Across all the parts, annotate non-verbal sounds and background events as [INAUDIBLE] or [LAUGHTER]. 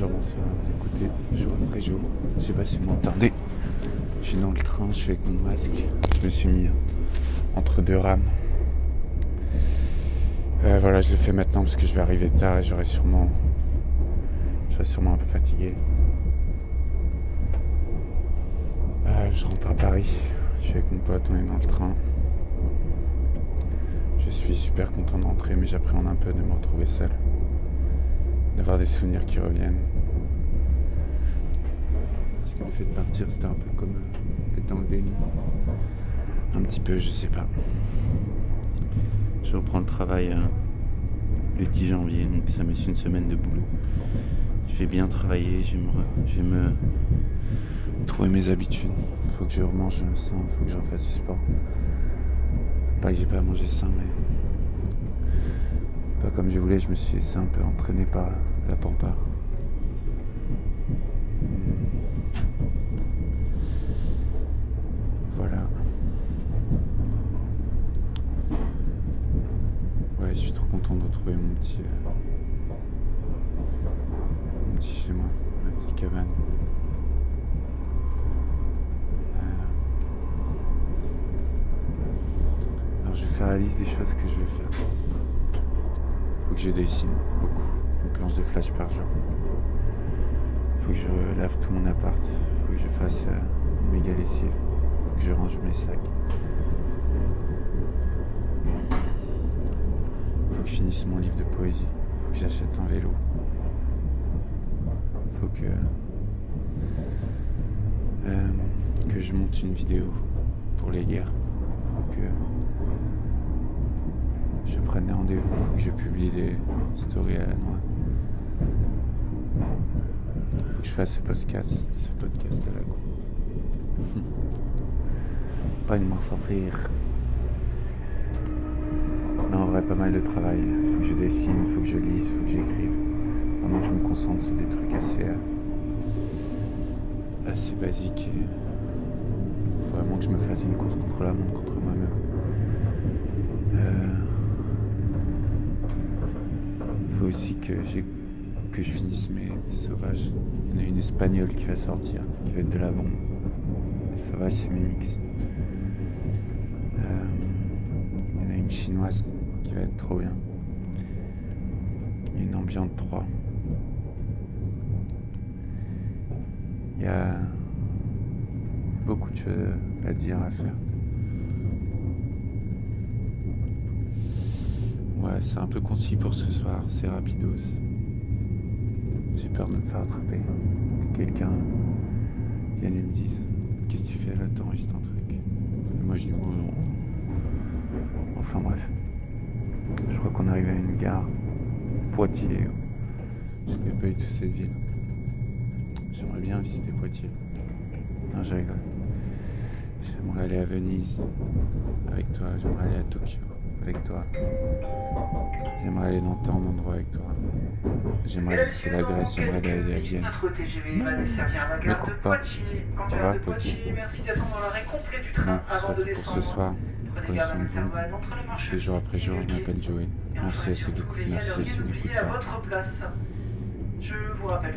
Bonsoir, vous écoutez jour après jour. Je sais pas si vous. Je suis dans le train, je suis avec mon masque. Je me suis mis entre deux rames. Euh, voilà, je le fais maintenant parce que je vais arriver tard et j'aurai sûrement. Je serai sûrement un peu fatigué. Euh, je rentre à Paris. Je suis avec mon pote, on est dans le train. Je suis super content d'entrer, mais j'appréhende un peu de me retrouver seul. D'avoir des souvenirs qui reviennent. Parce que le fait de partir, c'était un peu comme euh, être dans le déni. Un petit peu, je sais pas. Je reprends le travail euh, le 10 janvier, donc ça me une semaine de boulot. Je vais bien travailler, je vais me, trouver mes habitudes. Faut que je remange sain, faut que je refasse du sport. Pas que j'ai pas mangé sain, mais pas comme je voulais. Je me suis laissé un peu entraîné par la pampa. Voilà. Ouais, je suis trop content de retrouver mon petit, euh, mon petit chez moi, ma petite cabane. Euh, Alors je vais faire la liste des choses que je vais faire. Faut que je dessine beaucoup, une planche de flash par jour. Faut que je lave tout mon appart. Faut que je fasse euh, une méga lessive. Faut que je range mes sacs. Faut que je finisse mon livre de poésie. Faut que j'achète un vélo. Faut que euh, que je monte une vidéo pour les gars. Faut que je prenne des rendez-vous, faut que je publie des stories à la noix. Faut que je fasse ce podcast, ce podcast à la cour. [LAUGHS] Pas une mince faire. Non, en vrai, pas mal de travail. Faut que je dessine, faut que je lise, faut que j'écrive. Vraiment, je me concentre sur des trucs assez, euh, assez basiques. Et faut vraiment que je me fasse une course contre la montre, contre moi-même. Euh, faut aussi que, j'ai- que je finisse mes, sauvages. Il y en a une espagnole qui va sortir, qui va être de la bombe. Les sauvages, c'est mes mix. Euh, Il y en a une chinoise qui va être trop bien. Une ambiante 3. Il y a beaucoup de choses à dire, à faire. Ouais, c'est un peu concis pour ce soir, c'est rapidos. J'ai peur de me faire attraper. Que quelqu'un vienne et me dise Qu'est-ce que tu fais là? T'enregistres un truc. Moi je dis bon. Enfin bref. Je crois qu'on arrive à une gare. Poitiers. Je connais pas du tout cette ville. J'aimerais bien visiter Poitiers. Non, je rigole. J'aimerais aller à Venise avec toi. J'aimerais aller à Tokyo avec toi. J'aimerais aller dans tant d'endroits avec toi. J'aimerais visiter la Grèce, j'aimerais aller à Vienne. Gare coupe pas. En Tu vois, de Poitiers. Poitiers, merci d'attendre l'arrêt complet du Bon, train ce sera tout pour ce soir. Prenez soin à de vous. Je fais jour après jour, je m'appelle Joey. Merci à ceux qui écoutent, à merci ne à ceux qui n'écoutent à pas.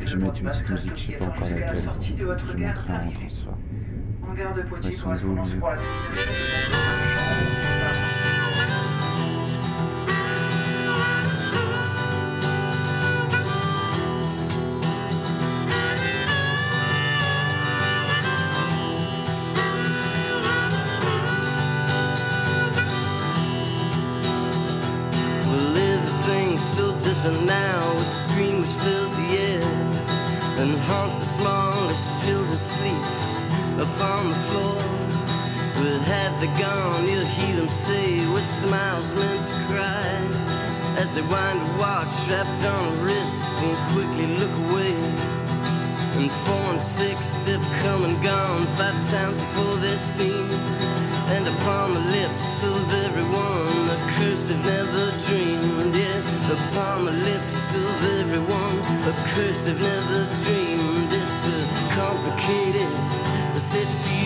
Je vais mettre une petite musique, je sais pas encore laquelle. Je montrerai en rentrant ce soir. En Prenez soin de vous, bisous. And haunts the smallest children sleep upon the floor. With half the gone, you'll hear them say with smiles meant to cry as they wind a watch wrapped on a wrist and quickly look away. And four and six have come and gone five times before they're seen. And upon the lips of everyone, a curse they've never a curse they've never dreamed. It's a complicated situation.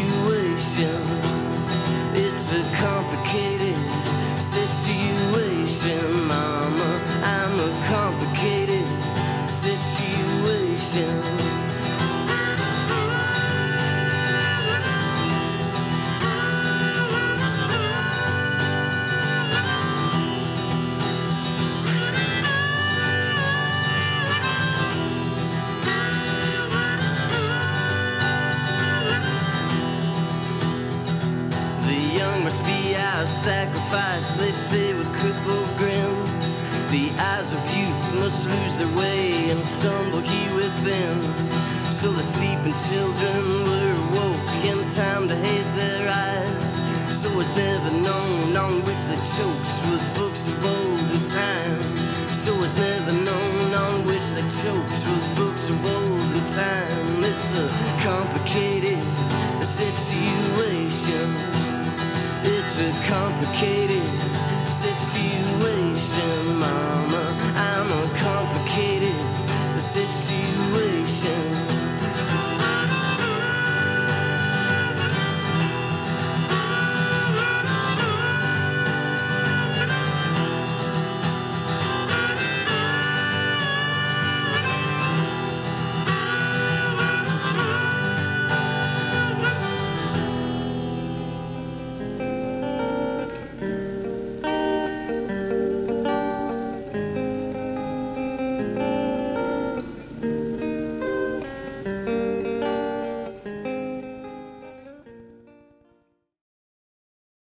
Young must be our sacrifice, they say with crippled grins. The eyes of youth must lose their way and stumble here within. So the sleeping children were woke in time to haze their eyes. So it's never known on which they chokes with books of olden time. So it's never known on which they chokes with books of olden time. It's a complicated are complicated. Since you